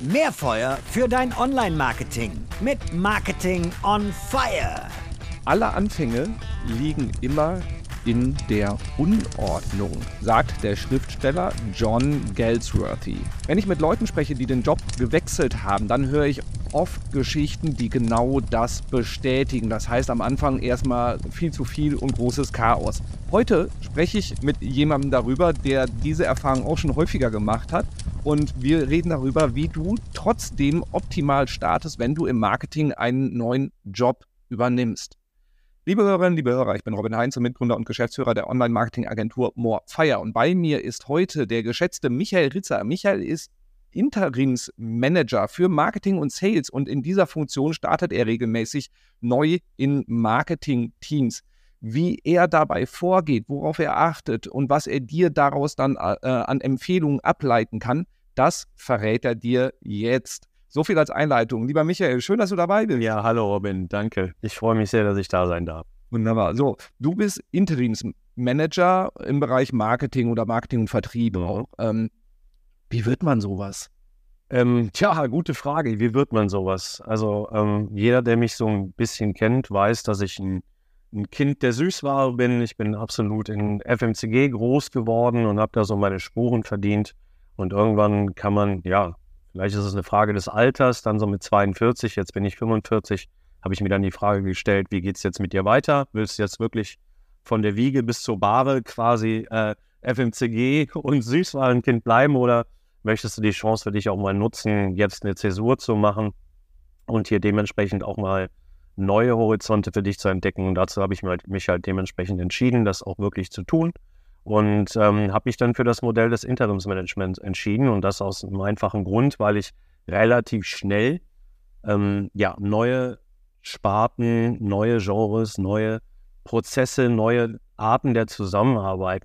Mehr Feuer für dein Online-Marketing mit Marketing on Fire. Alle Anfänge liegen immer in der Unordnung, sagt der Schriftsteller John Galsworthy. Wenn ich mit Leuten spreche, die den Job gewechselt haben, dann höre ich oft Geschichten, die genau das bestätigen. Das heißt am Anfang erstmal viel zu viel und großes Chaos. Heute spreche ich mit jemandem darüber, der diese Erfahrung auch schon häufiger gemacht hat. Und wir reden darüber, wie du trotzdem optimal startest, wenn du im Marketing einen neuen Job übernimmst. Liebe Hörerinnen, liebe Hörer, ich bin Robin Heinz, Mitgründer und Geschäftsführer der Online-Marketing-Agentur Morefire. Und bei mir ist heute der geschätzte Michael Ritzer. Michael ist Interimsmanager für Marketing und Sales und in dieser Funktion startet er regelmäßig neu in Marketing-Teams. Wie er dabei vorgeht, worauf er achtet und was er dir daraus dann äh, an Empfehlungen ableiten kann, das verrät er dir jetzt. So viel als Einleitung. Lieber Michael, schön, dass du dabei bist. Ja, hallo Robin, danke. Ich freue mich sehr, dass ich da sein darf. Wunderbar. So, du bist Interimsmanager im Bereich Marketing oder Marketing und Vertrieb mhm. auch. Ähm, wie wird man sowas? Ähm, tja, gute Frage. Wie wird man sowas? Also ähm, jeder, der mich so ein bisschen kennt, weiß, dass ich ein, ein, Kind der Süßware bin. Ich bin absolut in FMCG groß geworden und habe da so meine Spuren verdient. Und irgendwann kann man, ja, vielleicht ist es eine Frage des Alters, dann so mit 42, jetzt bin ich 45, habe ich mir dann die Frage gestellt, wie geht es jetzt mit dir weiter? Willst du jetzt wirklich von der Wiege bis zur Bahre quasi äh, FMCG und Süßwarenkind bleiben oder möchtest du die Chance für dich auch mal nutzen, jetzt eine Zäsur zu machen und hier dementsprechend auch mal neue Horizonte für dich zu entdecken. Und dazu habe ich mich halt dementsprechend entschieden, das auch wirklich zu tun. Und ähm, habe mich dann für das Modell des Interimsmanagements entschieden. Und das aus einem einfachen Grund, weil ich relativ schnell ähm, ja, neue Sparten, neue Genres, neue Prozesse, neue Arten der Zusammenarbeit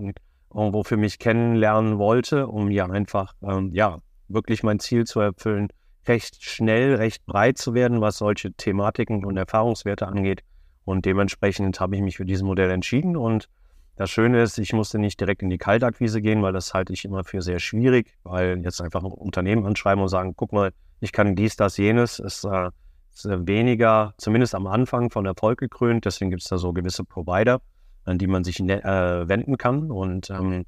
irgendwo für mich kennenlernen wollte, um ja einfach, ähm, ja, wirklich mein Ziel zu erfüllen, recht schnell, recht breit zu werden, was solche Thematiken und Erfahrungswerte angeht. Und dementsprechend habe ich mich für dieses Modell entschieden. Und das Schöne ist, ich musste nicht direkt in die Kaltakquise gehen, weil das halte ich immer für sehr schwierig, weil jetzt einfach ein Unternehmen anschreiben und sagen, guck mal, ich kann dies, das, jenes, ist, äh, ist weniger, zumindest am Anfang, von Erfolg gekrönt. Deswegen gibt es da so gewisse Provider an die man sich ne, äh, wenden kann. Und ähm,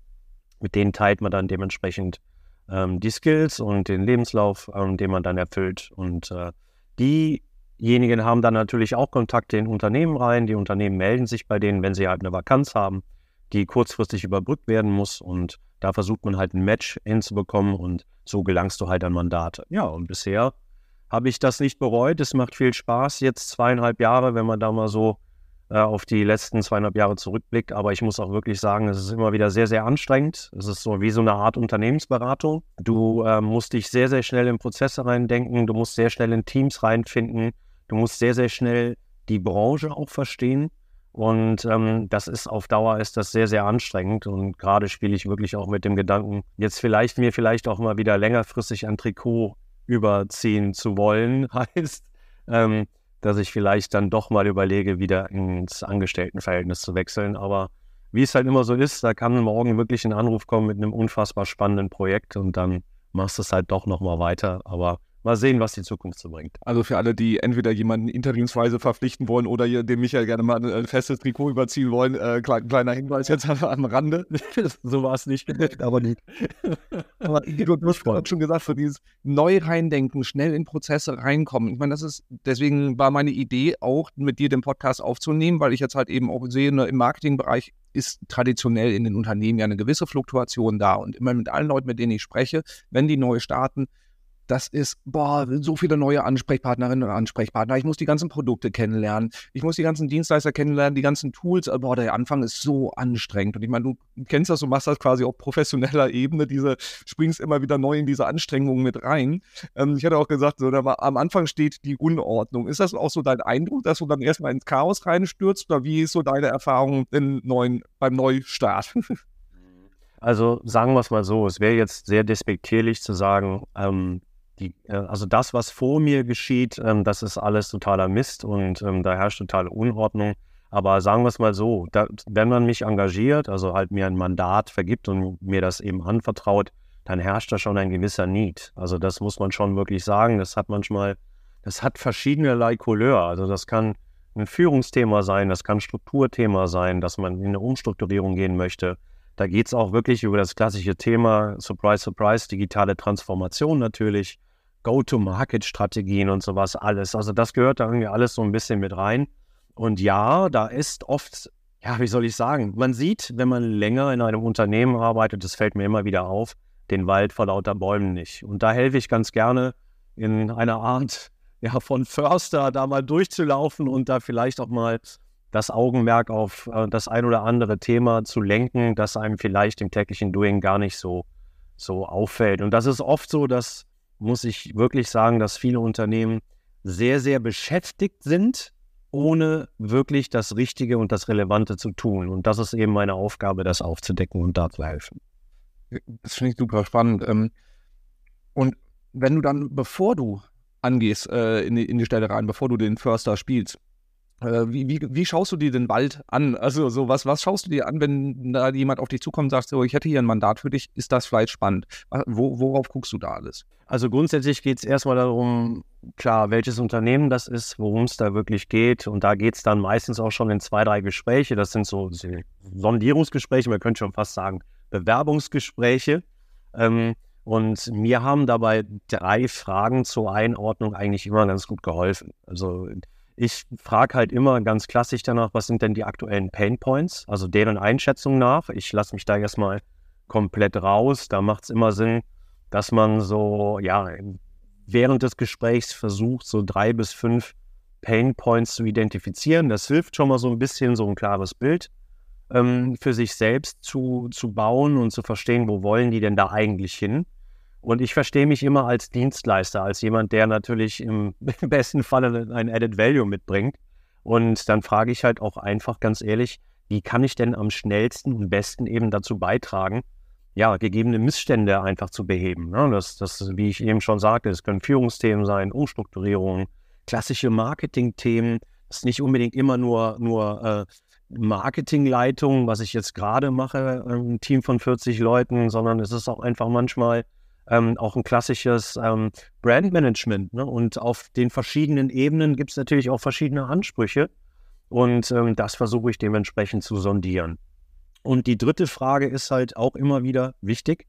mit denen teilt man dann dementsprechend ähm, die Skills und den Lebenslauf, ähm, den man dann erfüllt. Und äh, diejenigen haben dann natürlich auch Kontakte in Unternehmen rein. Die Unternehmen melden sich bei denen, wenn sie halt eine Vakanz haben, die kurzfristig überbrückt werden muss. Und da versucht man halt ein Match hinzubekommen und so gelangst du halt an Mandate. Ja, und bisher habe ich das nicht bereut. Es macht viel Spaß. Jetzt zweieinhalb Jahre, wenn man da mal so auf die letzten zweieinhalb Jahre zurückblickt. Aber ich muss auch wirklich sagen, es ist immer wieder sehr, sehr anstrengend. Es ist so wie so eine Art Unternehmensberatung. Du äh, musst dich sehr, sehr schnell in Prozesse reindenken. Du musst sehr schnell in Teams reinfinden. Du musst sehr, sehr schnell die Branche auch verstehen. Und ähm, das ist auf Dauer ist das sehr, sehr anstrengend. Und gerade spiele ich wirklich auch mit dem Gedanken, jetzt vielleicht mir vielleicht auch mal wieder längerfristig ein Trikot überziehen zu wollen. Heißt, ähm, dass ich vielleicht dann doch mal überlege, wieder ins Angestelltenverhältnis zu wechseln. Aber wie es halt immer so ist, da kann morgen wirklich ein Anruf kommen mit einem unfassbar spannenden Projekt und dann machst du es halt doch nochmal weiter. Aber Mal sehen, was die Zukunft so bringt. Also für alle, die entweder jemanden interimsweise verpflichten wollen oder dem Michael gerne mal ein festes Trikot überziehen wollen, äh, kleiner Hinweis jetzt am Rande. so war es nicht, aber nicht. aber du, hast schon gesagt, für dieses neu reindenken, schnell in Prozesse reinkommen. Ich meine, das ist, deswegen war meine Idee auch, mit dir den Podcast aufzunehmen, weil ich jetzt halt eben auch sehe, ne, im Marketingbereich ist traditionell in den Unternehmen ja eine gewisse Fluktuation da. Und immer mit allen Leuten, mit denen ich spreche, wenn die neu starten, das ist, boah, so viele neue Ansprechpartnerinnen und Ansprechpartner. Ich muss die ganzen Produkte kennenlernen. Ich muss die ganzen Dienstleister kennenlernen, die ganzen Tools. Boah, der Anfang ist so anstrengend. Und ich meine, du kennst das, du machst das quasi auf professioneller Ebene. Diese, springst immer wieder neu in diese Anstrengungen mit rein. Ähm, ich hatte auch gesagt, so, da, am Anfang steht die Unordnung. Ist das auch so dein Eindruck, dass du dann erstmal ins Chaos reinstürzt? Oder wie ist so deine Erfahrung neuen, beim Neustart? Also sagen wir es mal so, es wäre jetzt sehr despektierlich zu sagen, ähm, die, äh, also das, was vor mir geschieht, ähm, das ist alles totaler Mist und ähm, da herrscht totale Unordnung. Aber sagen wir es mal so, da, wenn man mich engagiert, also halt mir ein Mandat vergibt und mir das eben anvertraut, dann herrscht da schon ein gewisser Need. Also das muss man schon wirklich sagen. Das hat manchmal, das hat verschiedene Couleur. Also das kann ein Führungsthema sein, das kann Strukturthema sein, dass man in eine Umstrukturierung gehen möchte. Da geht es auch wirklich über das klassische Thema, Surprise, Surprise, digitale Transformation natürlich, Go-to-Market-Strategien und sowas alles. Also das gehört da irgendwie alles so ein bisschen mit rein. Und ja, da ist oft, ja, wie soll ich sagen, man sieht, wenn man länger in einem Unternehmen arbeitet, das fällt mir immer wieder auf, den Wald vor lauter Bäumen nicht. Und da helfe ich ganz gerne in einer Art ja, von Förster da mal durchzulaufen und da vielleicht auch mal das Augenmerk auf äh, das ein oder andere Thema zu lenken, das einem vielleicht im täglichen Doing gar nicht so, so auffällt. Und das ist oft so, dass, muss ich wirklich sagen, dass viele Unternehmen sehr, sehr beschäftigt sind, ohne wirklich das Richtige und das Relevante zu tun. Und das ist eben meine Aufgabe, das aufzudecken und da zu helfen. Das finde ich super spannend. Ähm, und wenn du dann, bevor du angehst äh, in, die, in die Stelle rein, bevor du den Förster spielst, wie, wie, wie, schaust du dir den Wald an? Also so was, was schaust du dir an, wenn da jemand auf dich zukommt und sagt, so, ich hätte hier ein Mandat für dich, ist das vielleicht spannend? Wo, worauf guckst du da alles? Also grundsätzlich geht es erstmal darum, klar, welches Unternehmen das ist, worum es da wirklich geht. Und da geht es dann meistens auch schon in zwei, drei Gespräche. Das sind so Sondierungsgespräche, man könnte schon fast sagen, Bewerbungsgespräche. Ähm, und mir haben dabei drei Fragen zur Einordnung eigentlich immer ganz gut geholfen. Also ich frage halt immer ganz klassisch danach, was sind denn die aktuellen Pain Points, also deren Einschätzung nach. Ich lasse mich da erstmal komplett raus. Da macht es immer Sinn, dass man so, ja, während des Gesprächs versucht, so drei bis fünf Pain Points zu identifizieren. Das hilft schon mal so ein bisschen, so ein klares Bild ähm, für sich selbst zu, zu bauen und zu verstehen, wo wollen die denn da eigentlich hin. Und ich verstehe mich immer als Dienstleister, als jemand, der natürlich im besten Falle ein Added Value mitbringt. Und dann frage ich halt auch einfach ganz ehrlich, wie kann ich denn am schnellsten und besten eben dazu beitragen, ja, gegebene Missstände einfach zu beheben. Ne? Das, das, wie ich eben schon sagte, es können Führungsthemen sein, Umstrukturierungen, klassische Marketingthemen. Das ist nicht unbedingt immer nur, nur äh, Marketingleitung, was ich jetzt gerade mache, ein Team von 40 Leuten, sondern es ist auch einfach manchmal ähm, auch ein klassisches ähm, Brandmanagement. Ne? Und auf den verschiedenen Ebenen gibt es natürlich auch verschiedene Ansprüche. Und ähm, das versuche ich dementsprechend zu sondieren. Und die dritte Frage ist halt auch immer wieder wichtig.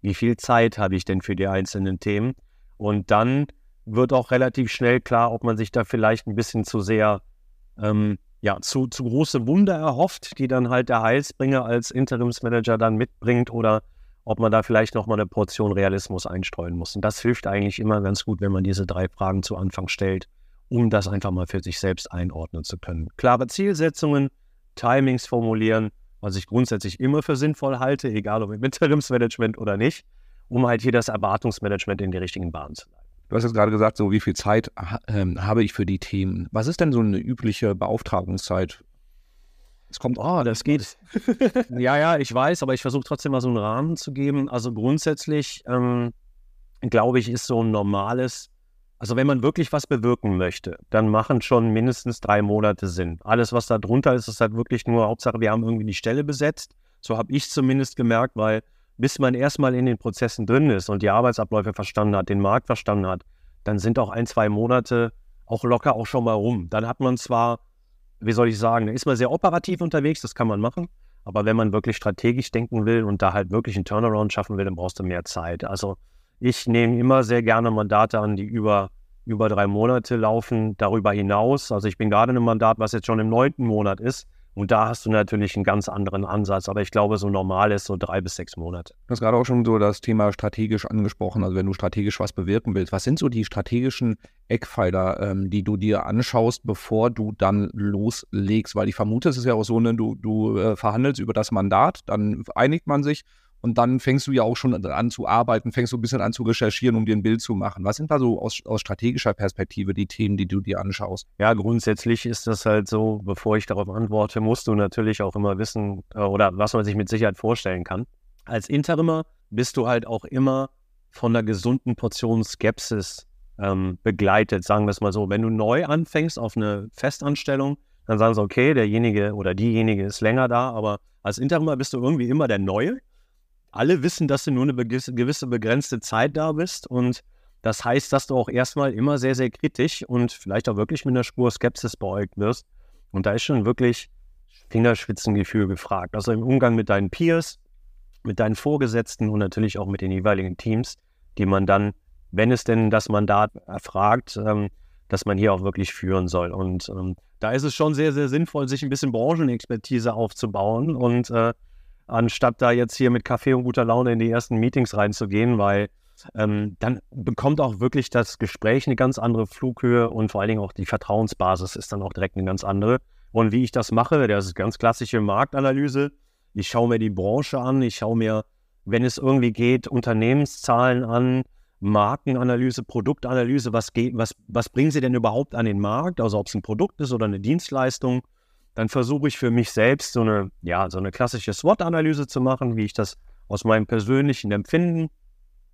Wie viel Zeit habe ich denn für die einzelnen Themen? Und dann wird auch relativ schnell klar, ob man sich da vielleicht ein bisschen zu sehr, ähm, ja, zu, zu große Wunder erhofft, die dann halt der Heilsbringer als Interimsmanager dann mitbringt oder ob man da vielleicht nochmal eine Portion Realismus einstreuen muss. Und das hilft eigentlich immer ganz gut, wenn man diese drei Fragen zu Anfang stellt, um das einfach mal für sich selbst einordnen zu können. Klare Zielsetzungen, Timings formulieren, was ich grundsätzlich immer für sinnvoll halte, egal ob im Interimsmanagement oder nicht, um halt hier das Erwartungsmanagement in die richtigen Bahnen zu leiten. Du hast jetzt gerade gesagt, so wie viel Zeit äh, habe ich für die Themen. Was ist denn so eine übliche Beauftragungszeit es kommt, oh, das geht. ja, ja, ich weiß, aber ich versuche trotzdem mal so einen Rahmen zu geben. Also grundsätzlich, ähm, glaube ich, ist so ein normales, also wenn man wirklich was bewirken möchte, dann machen schon mindestens drei Monate Sinn. Alles, was da drunter ist, ist halt wirklich nur, Hauptsache, wir haben irgendwie die Stelle besetzt. So habe ich zumindest gemerkt, weil bis man erstmal in den Prozessen drin ist und die Arbeitsabläufe verstanden hat, den Markt verstanden hat, dann sind auch ein, zwei Monate auch locker auch schon mal rum. Dann hat man zwar wie soll ich sagen, da ist man sehr operativ unterwegs, das kann man machen. Aber wenn man wirklich strategisch denken will und da halt wirklich einen Turnaround schaffen will, dann brauchst du mehr Zeit. Also ich nehme immer sehr gerne Mandate an, die über, über drei Monate laufen, darüber hinaus. Also ich bin gerade in einem Mandat, was jetzt schon im neunten Monat ist. Und da hast du natürlich einen ganz anderen Ansatz. Aber ich glaube, so normal ist so drei bis sechs Monate. Du hast gerade auch schon so das Thema strategisch angesprochen. Also wenn du strategisch was bewirken willst, was sind so die strategischen Eckpfeiler, ähm, die du dir anschaust, bevor du dann loslegst? Weil ich vermute, es ist ja auch so, ne, du, du äh, verhandelst über das Mandat, dann einigt man sich und dann fängst du ja auch schon an zu arbeiten, fängst du ein bisschen an zu recherchieren, um dir ein Bild zu machen. Was sind da so aus, aus strategischer Perspektive die Themen, die du dir anschaust? Ja, grundsätzlich ist das halt so, bevor ich darauf antworte, musst du natürlich auch immer wissen äh, oder was man sich mit Sicherheit vorstellen kann. Als Interimer bist du halt auch immer von einer gesunden Portion Skepsis ähm, begleitet, sagen wir es mal so. Wenn du neu anfängst auf eine Festanstellung, dann sagen sie, okay, derjenige oder diejenige ist länger da, aber als Interimer bist du irgendwie immer der Neue alle wissen, dass du nur eine gewisse begrenzte Zeit da bist und das heißt, dass du auch erstmal immer sehr, sehr kritisch und vielleicht auch wirklich mit einer Spur Skepsis beäugt wirst. Und da ist schon wirklich Fingerspitzengefühl gefragt. Also im Umgang mit deinen Peers, mit deinen Vorgesetzten und natürlich auch mit den jeweiligen Teams, die man dann, wenn es denn das Mandat erfragt, ähm, dass man hier auch wirklich führen soll. Und ähm, da ist es schon sehr, sehr sinnvoll, sich ein bisschen Branchenexpertise aufzubauen und äh, anstatt da jetzt hier mit Kaffee und guter Laune in die ersten Meetings reinzugehen, weil ähm, dann bekommt auch wirklich das Gespräch eine ganz andere Flughöhe und vor allen Dingen auch die Vertrauensbasis ist dann auch direkt eine ganz andere. Und wie ich das mache, das ist ganz klassische Marktanalyse. Ich schaue mir die Branche an, ich schaue mir, wenn es irgendwie geht, Unternehmenszahlen an, Markenanalyse, Produktanalyse, was, geht, was, was bringen sie denn überhaupt an den Markt, also ob es ein Produkt ist oder eine Dienstleistung. Dann versuche ich für mich selbst so eine, ja, so eine klassische SWOT-Analyse zu machen, wie ich das aus meinem persönlichen Empfinden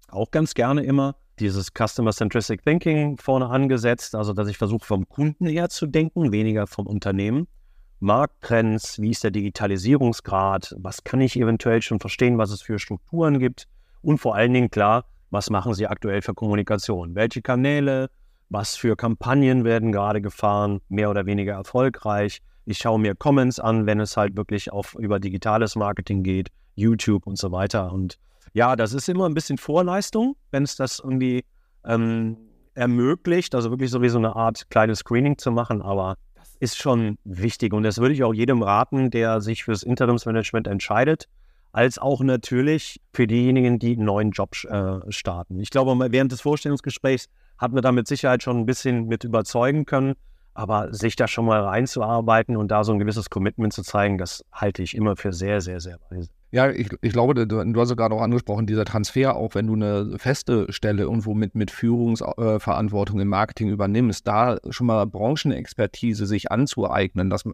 auch ganz gerne immer dieses Customer-Centric Thinking vorne angesetzt, also dass ich versuche, vom Kunden eher zu denken, weniger vom Unternehmen. Markttrends, wie ist der Digitalisierungsgrad, was kann ich eventuell schon verstehen, was es für Strukturen gibt? Und vor allen Dingen klar, was machen sie aktuell für Kommunikation, welche Kanäle, was für Kampagnen werden gerade gefahren, mehr oder weniger erfolgreich. Ich schaue mir Comments an, wenn es halt wirklich auf über digitales Marketing geht, YouTube und so weiter. Und ja, das ist immer ein bisschen Vorleistung, wenn es das irgendwie ähm, ermöglicht, also wirklich so wie so eine Art kleines Screening zu machen, aber das ist schon wichtig. Und das würde ich auch jedem raten, der sich fürs Interimsmanagement entscheidet, als auch natürlich für diejenigen, die einen neuen Job äh, starten. Ich glaube, während des Vorstellungsgesprächs hat man da mit Sicherheit schon ein bisschen mit überzeugen können, aber sich da schon mal reinzuarbeiten und da so ein gewisses Commitment zu zeigen, das halte ich immer für sehr, sehr, sehr weise. Ja, ich, ich glaube, du, du hast ja gerade auch angesprochen, dieser Transfer, auch wenn du eine feste Stelle irgendwo mit, mit Führungsverantwortung im Marketing übernimmst, da schon mal Branchenexpertise sich anzueignen, dass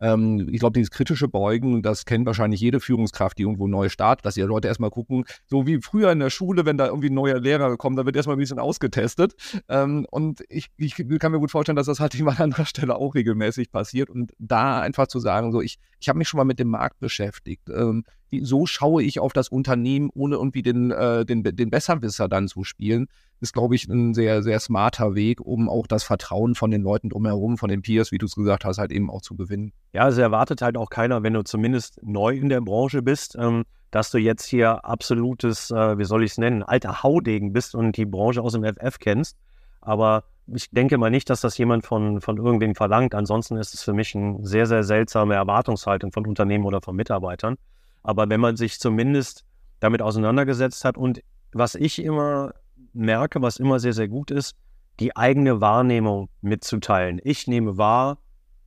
ähm, ich glaube, dieses kritische Beugen, das kennt wahrscheinlich jede Führungskraft, die irgendwo neu startet, dass die Leute erstmal gucken, so wie früher in der Schule, wenn da irgendwie ein neuer Lehrer kommt, da wird erstmal ein bisschen ausgetestet. Ähm, und ich, ich kann mir gut vorstellen, dass das halt an anderer Stelle auch regelmäßig passiert. Und da einfach zu sagen, so, ich, ich habe mich schon mal mit dem Markt beschäftigt. Ähm, so schaue ich auf das Unternehmen, ohne irgendwie den, äh, den, den Besserwisser dann zu spielen ist, glaube ich, ein sehr, sehr smarter Weg, um auch das Vertrauen von den Leuten drumherum, von den Peers, wie du es gesagt hast, halt eben auch zu gewinnen. Ja, also erwartet halt auch keiner, wenn du zumindest neu in der Branche bist, ähm, dass du jetzt hier absolutes, äh, wie soll ich es nennen, alter Haudegen bist und die Branche aus dem FF kennst. Aber ich denke mal nicht, dass das jemand von, von irgendwem verlangt. Ansonsten ist es für mich eine sehr, sehr seltsame Erwartungshaltung von Unternehmen oder von Mitarbeitern. Aber wenn man sich zumindest damit auseinandergesetzt hat und was ich immer merke, was immer sehr, sehr gut ist, die eigene Wahrnehmung mitzuteilen. Ich nehme wahr,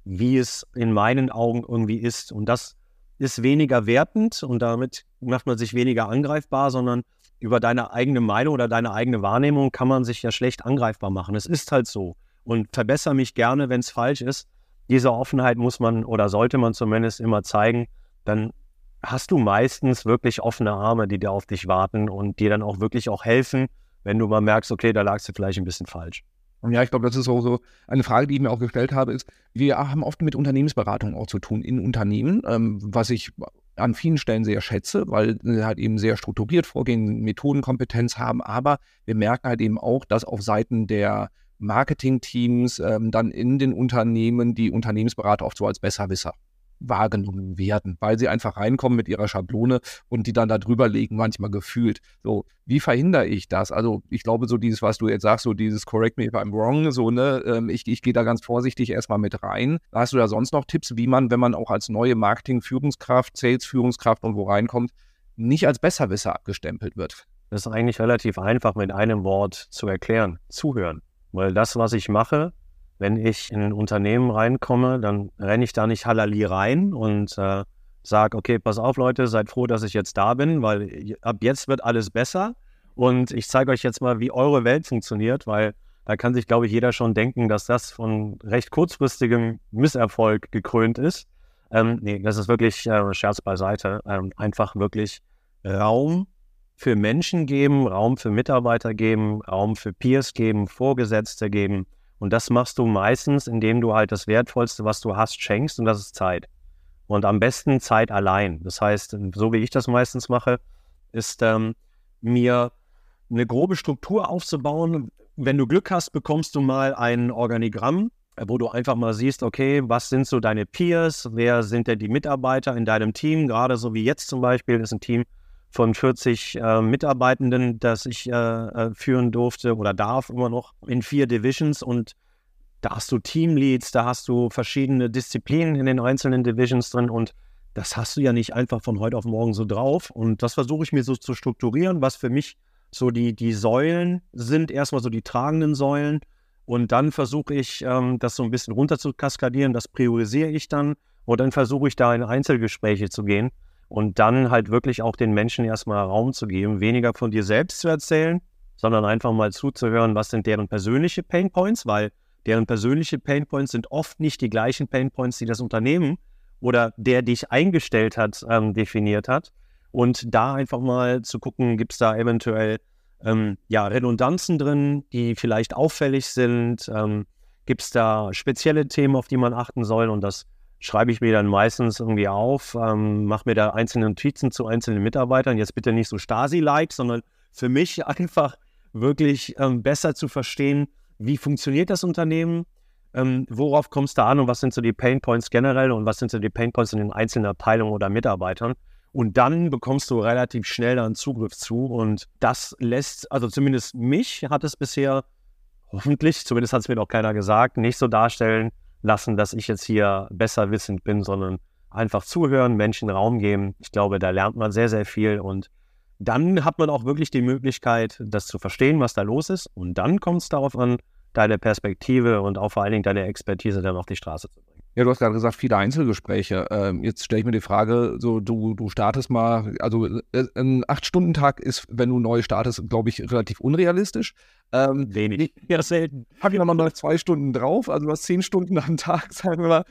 wie es in meinen Augen irgendwie ist. Und das ist weniger wertend und damit macht man sich weniger angreifbar, sondern über deine eigene Meinung oder deine eigene Wahrnehmung kann man sich ja schlecht angreifbar machen. Es ist halt so. Und verbessere mich gerne, wenn es falsch ist. Diese Offenheit muss man oder sollte man zumindest immer zeigen. Dann hast du meistens wirklich offene Arme, die dir auf dich warten und dir dann auch wirklich auch helfen, wenn du mal merkst, okay, da lagst du vielleicht ein bisschen falsch. Ja, ich glaube, das ist auch so eine Frage, die ich mir auch gestellt habe, ist, wir haben oft mit Unternehmensberatung auch zu tun in Unternehmen, ähm, was ich an vielen Stellen sehr schätze, weil sie halt eben sehr strukturiert vorgehen, Methodenkompetenz haben, aber wir merken halt eben auch, dass auf Seiten der Marketingteams ähm, dann in den Unternehmen die Unternehmensberater oft so als Besserwisser wahrgenommen werden, weil sie einfach reinkommen mit ihrer Schablone und die dann da drüber legen, manchmal gefühlt. So, wie verhindere ich das? Also, ich glaube, so dieses, was du jetzt sagst, so dieses Correct me if I'm wrong, so, ne, ähm, ich, ich gehe da ganz vorsichtig erstmal mit rein. Hast du da sonst noch Tipps, wie man, wenn man auch als neue Marketing-Führungskraft, Sales-Führungskraft und wo reinkommt, nicht als Besserwisser abgestempelt wird? Das ist eigentlich relativ einfach mit einem Wort zu erklären. Zuhören. Weil das, was ich mache, wenn ich in ein Unternehmen reinkomme, dann renne ich da nicht Halali rein und äh, sage, okay, pass auf Leute, seid froh, dass ich jetzt da bin, weil ab jetzt wird alles besser und ich zeige euch jetzt mal, wie eure Welt funktioniert, weil da kann sich, glaube ich, jeder schon denken, dass das von recht kurzfristigem Misserfolg gekrönt ist. Ähm, nee, das ist wirklich äh, Scherz beiseite. Ähm, einfach wirklich Raum für Menschen geben, Raum für Mitarbeiter geben, Raum für Peers geben, Vorgesetzte geben und das machst du meistens, indem du halt das Wertvollste, was du hast, schenkst und das ist Zeit. Und am besten Zeit allein. Das heißt, so wie ich das meistens mache, ist ähm, mir eine grobe Struktur aufzubauen. Wenn du Glück hast, bekommst du mal ein Organigramm, wo du einfach mal siehst, okay, was sind so deine Peers, wer sind denn die Mitarbeiter in deinem Team, gerade so wie jetzt zum Beispiel, ist ein Team von 40 äh, Mitarbeitenden, das ich äh, äh, führen durfte oder darf immer noch in vier Divisions und da hast du Teamleads, da hast du verschiedene Disziplinen in den einzelnen Divisions drin und das hast du ja nicht einfach von heute auf morgen so drauf. Und das versuche ich mir so zu strukturieren, was für mich so die, die Säulen sind, erstmal so die tragenden Säulen. Und dann versuche ich, ähm, das so ein bisschen runter zu kaskadieren. Das priorisiere ich dann. Und dann versuche ich da in Einzelgespräche zu gehen und dann halt wirklich auch den Menschen erstmal Raum zu geben, weniger von dir selbst zu erzählen, sondern einfach mal zuzuhören, was sind deren persönliche Painpoints, weil deren persönliche Painpoints sind oft nicht die gleichen Painpoints, die das Unternehmen oder der dich eingestellt hat, ähm, definiert hat. Und da einfach mal zu gucken, gibt es da eventuell ähm, ja, Redundanzen drin, die vielleicht auffällig sind? Ähm, gibt es da spezielle Themen, auf die man achten soll? Und das schreibe ich mir dann meistens irgendwie auf, ähm, mache mir da einzelne Notizen zu einzelnen Mitarbeitern. Jetzt bitte nicht so Stasi-like, sondern für mich einfach wirklich ähm, besser zu verstehen, wie funktioniert das Unternehmen, ähm, worauf kommst du an und was sind so die Pain Points generell und was sind so die Pain Points in den einzelnen Abteilungen oder Mitarbeitern. Und dann bekommst du relativ schnell dann Zugriff zu. Und das lässt, also zumindest mich hat es bisher hoffentlich, zumindest hat es mir noch keiner gesagt, nicht so darstellen lassen, dass ich jetzt hier besser wissend bin, sondern einfach zuhören, Menschen Raum geben. Ich glaube, da lernt man sehr, sehr viel und dann hat man auch wirklich die Möglichkeit, das zu verstehen, was da los ist. Und dann kommt es darauf an, deine Perspektive und auch vor allen Dingen deine Expertise dann auf die Straße zu bringen. Ja, du hast gerade gesagt, viele Einzelgespräche. Ähm, jetzt stelle ich mir die Frage, so du, du startest mal, also äh, ein Acht-Stunden-Tag ist, wenn du neu startest, glaube ich, relativ unrealistisch. Ähm, Wenig. Ja, selten. Pack ich nochmal noch zwei Stunden drauf, also du hast zehn Stunden am Tag, sagen wir mal.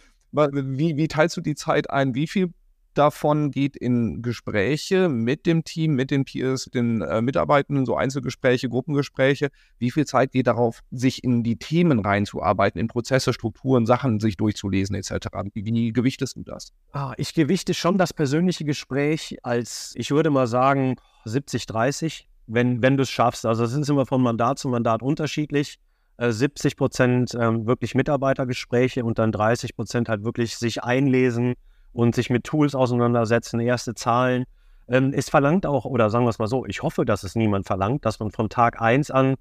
Wie, wie teilst du die Zeit ein? Wie viel davon geht in Gespräche mit dem Team, mit den Peers, den äh, Mitarbeitenden, so Einzelgespräche, Gruppengespräche. Wie viel Zeit geht darauf, sich in die Themen reinzuarbeiten, in Prozesse, Strukturen, Sachen sich durchzulesen etc.? Wie, gewichtest du das? Ah, ich gewichte schon das persönliche Gespräch als, ich würde mal sagen, 70, 30, wenn, wenn du es schaffst. Also es sind immer von Mandat zu Mandat unterschiedlich. 70 äh, Prozent ähm, wirklich Mitarbeitergespräche und dann 30 Prozent halt wirklich sich einlesen, und sich mit Tools auseinandersetzen, erste Zahlen. Ähm, es verlangt auch, oder sagen wir es mal so, ich hoffe, dass es niemand verlangt, dass man von Tag 1 an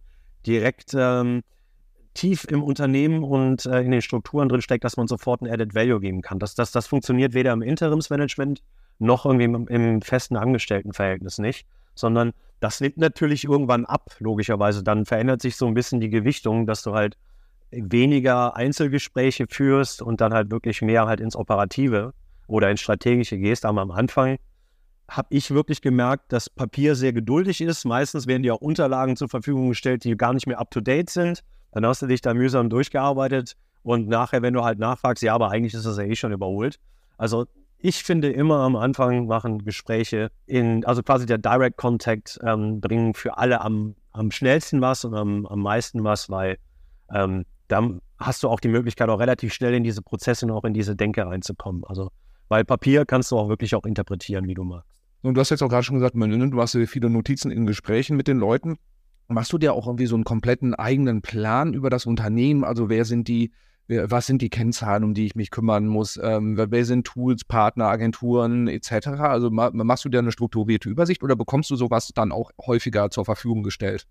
direkt ähm, tief im Unternehmen und äh, in den Strukturen drin steckt, dass man sofort ein Added Value geben kann. Das, das, das funktioniert weder im Interimsmanagement noch irgendwie im, im festen Angestelltenverhältnis nicht, sondern das nimmt natürlich irgendwann ab, logischerweise. Dann verändert sich so ein bisschen die Gewichtung, dass du halt weniger Einzelgespräche führst und dann halt wirklich mehr halt ins Operative oder ins Strategische gehst. Aber am Anfang habe ich wirklich gemerkt, dass Papier sehr geduldig ist. Meistens werden dir auch Unterlagen zur Verfügung gestellt, die gar nicht mehr up-to-date sind. Dann hast du dich da mühsam durchgearbeitet und nachher, wenn du halt nachfragst, ja, aber eigentlich ist das ja eh schon überholt. Also ich finde immer am Anfang machen Gespräche in, also quasi der Direct Contact ähm, bringen für alle am, am schnellsten was und am, am meisten was, weil ähm, dann hast du auch die Möglichkeit, auch relativ schnell in diese Prozesse und auch in diese Denke reinzukommen. Also weil Papier kannst du auch wirklich auch interpretieren, wie du magst. Und du hast jetzt auch gerade schon gesagt, du hast viele Notizen in Gesprächen mit den Leuten. Machst du dir auch irgendwie so einen kompletten eigenen Plan über das Unternehmen? Also wer sind die, was sind die Kennzahlen, um die ich mich kümmern muss? Ähm, wer sind Tools, Partner, Agenturen etc.? Also ma, machst du dir eine strukturierte Übersicht oder bekommst du sowas dann auch häufiger zur Verfügung gestellt?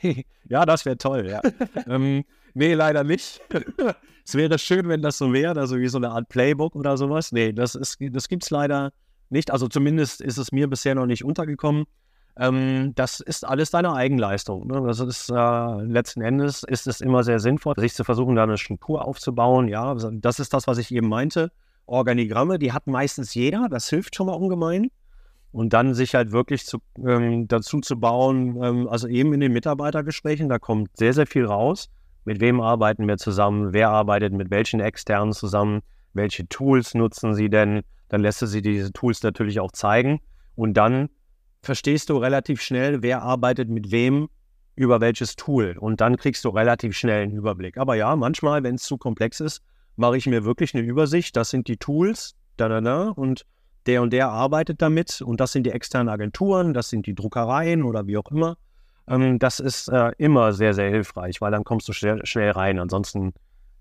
ja, das wäre toll, ja. ähm, nee, leider nicht. es wäre schön, wenn das so wäre, also wie so eine Art Playbook oder sowas. Nee, das, das gibt es leider nicht. Also zumindest ist es mir bisher noch nicht untergekommen. Ähm, das ist alles deine Eigenleistung. Ne? Das ist äh, letzten Endes ist es immer sehr sinnvoll, sich zu versuchen, da eine Struktur aufzubauen. Ja, das ist das, was ich eben meinte. Organigramme, die hat meistens jeder. Das hilft schon mal ungemein und dann sich halt wirklich zu, ähm, dazu zu bauen, ähm, also eben in den Mitarbeitergesprächen, da kommt sehr, sehr viel raus. Mit wem arbeiten wir zusammen? Wer arbeitet mit welchen externen zusammen? Welche Tools nutzen sie denn? Dann lässt du sie diese Tools natürlich auch zeigen. Und dann verstehst du relativ schnell, wer arbeitet mit wem über welches Tool. Und dann kriegst du relativ schnell einen Überblick. Aber ja, manchmal, wenn es zu komplex ist, mache ich mir wirklich eine Übersicht. Das sind die Tools, da, da, da. Und der und der arbeitet damit und das sind die externen Agenturen, das sind die Druckereien oder wie auch immer. Ähm, das ist äh, immer sehr, sehr hilfreich, weil dann kommst du schnell, schnell rein. Ansonsten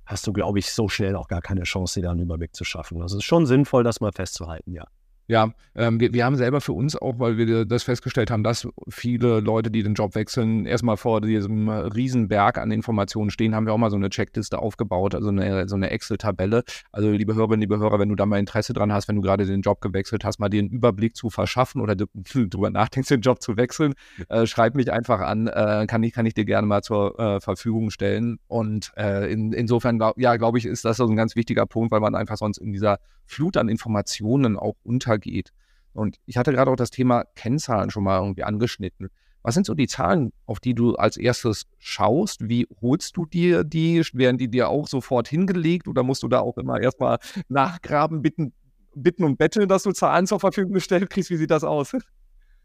hast du, glaube ich, so schnell auch gar keine Chance, dir da einen Überblick zu schaffen. Das ist schon sinnvoll, das mal festzuhalten, ja. Ja, ähm, wir, wir haben selber für uns auch, weil wir das festgestellt haben, dass viele Leute, die den Job wechseln, erstmal vor diesem Riesenberg an Informationen stehen, haben wir auch mal so eine Checkliste aufgebaut, also eine, so eine Excel-Tabelle. Also liebe Hörerinnen, liebe Hörer, wenn du da mal Interesse dran hast, wenn du gerade den Job gewechselt hast, mal dir einen Überblick zu verschaffen oder drüber nachdenkst, den Job zu wechseln, äh, schreib mich einfach an, äh, kann, ich, kann ich dir gerne mal zur äh, Verfügung stellen. Und äh, in, insofern, glaub, ja, glaube ich, ist das so ein ganz wichtiger Punkt, weil man einfach sonst in dieser Flut an Informationen auch untergeht. Und ich hatte gerade auch das Thema Kennzahlen schon mal irgendwie angeschnitten. Was sind so die Zahlen, auf die du als erstes schaust? Wie holst du dir die? Werden die dir auch sofort hingelegt oder musst du da auch immer erstmal nachgraben, bitten, bitten und betteln, dass du Zahlen zur Verfügung gestellt kriegst? Wie sieht das aus?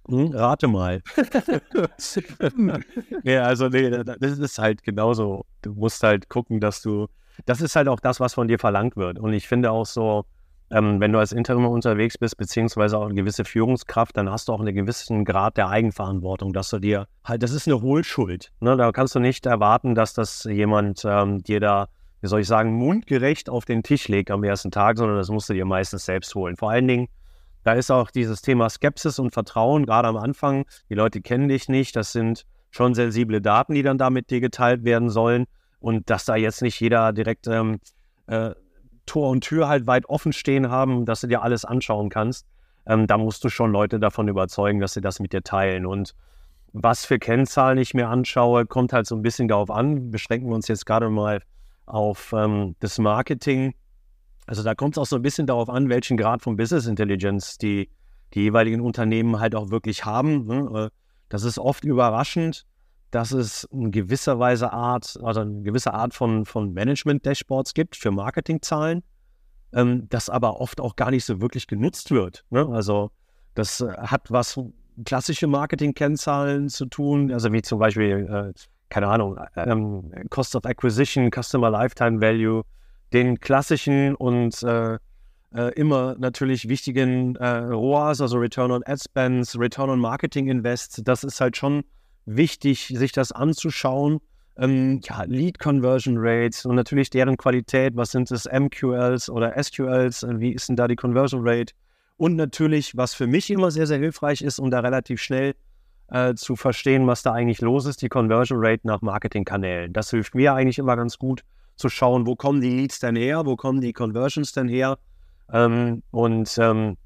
Hm, rate mal. ja, also nee, das ist halt genauso. Du musst halt gucken, dass du, das ist halt auch das, was von dir verlangt wird. Und ich finde auch so, ähm, wenn du als Interim unterwegs bist, beziehungsweise auch eine gewisse Führungskraft, dann hast du auch einen gewissen Grad der Eigenverantwortung, dass du dir halt, das ist eine Hohlschuld. Ne? Da kannst du nicht erwarten, dass das jemand ähm, dir da, wie soll ich sagen, mundgerecht auf den Tisch legt am ersten Tag, sondern das musst du dir meistens selbst holen. Vor allen Dingen, da ist auch dieses Thema Skepsis und Vertrauen, gerade am Anfang. Die Leute kennen dich nicht, das sind schon sensible Daten, die dann da mit dir geteilt werden sollen. Und dass da jetzt nicht jeder direkt ähm, äh, Tor und Tür halt weit offen stehen haben, dass du dir alles anschauen kannst, ähm, da musst du schon Leute davon überzeugen, dass sie das mit dir teilen. Und was für Kennzahlen ich mir anschaue, kommt halt so ein bisschen darauf an. Beschränken wir uns jetzt gerade mal auf ähm, das Marketing. Also da kommt es auch so ein bisschen darauf an, welchen Grad von Business Intelligence die, die jeweiligen Unternehmen halt auch wirklich haben. Ne? Äh, das ist oft überraschend, dass es in gewisser Weise Art, also eine gewisse Art von, von Management-Dashboards gibt für Marketingzahlen, ähm, das aber oft auch gar nicht so wirklich genutzt wird. Ne? Also das äh, hat was klassische Marketing-Kennzahlen zu tun, also wie zum Beispiel, äh, keine Ahnung, ähm, Cost of Acquisition, Customer Lifetime Value, den klassischen und äh, äh, immer natürlich wichtigen äh, ROAS, also Return on Ad Spends, Return on Marketing Invest, das ist halt schon wichtig, sich das anzuschauen. Ähm, ja, Lead Conversion Rates und natürlich deren Qualität. Was sind es, MQLs oder SQLs? Äh, wie ist denn da die Conversion Rate? Und natürlich, was für mich immer sehr, sehr hilfreich ist, um da relativ schnell äh, zu verstehen, was da eigentlich los ist, die Conversion Rate nach Marketingkanälen. Das hilft mir eigentlich immer ganz gut zu schauen, wo kommen die Leads denn her, wo kommen die Conversions denn her. Ähm, und ähm,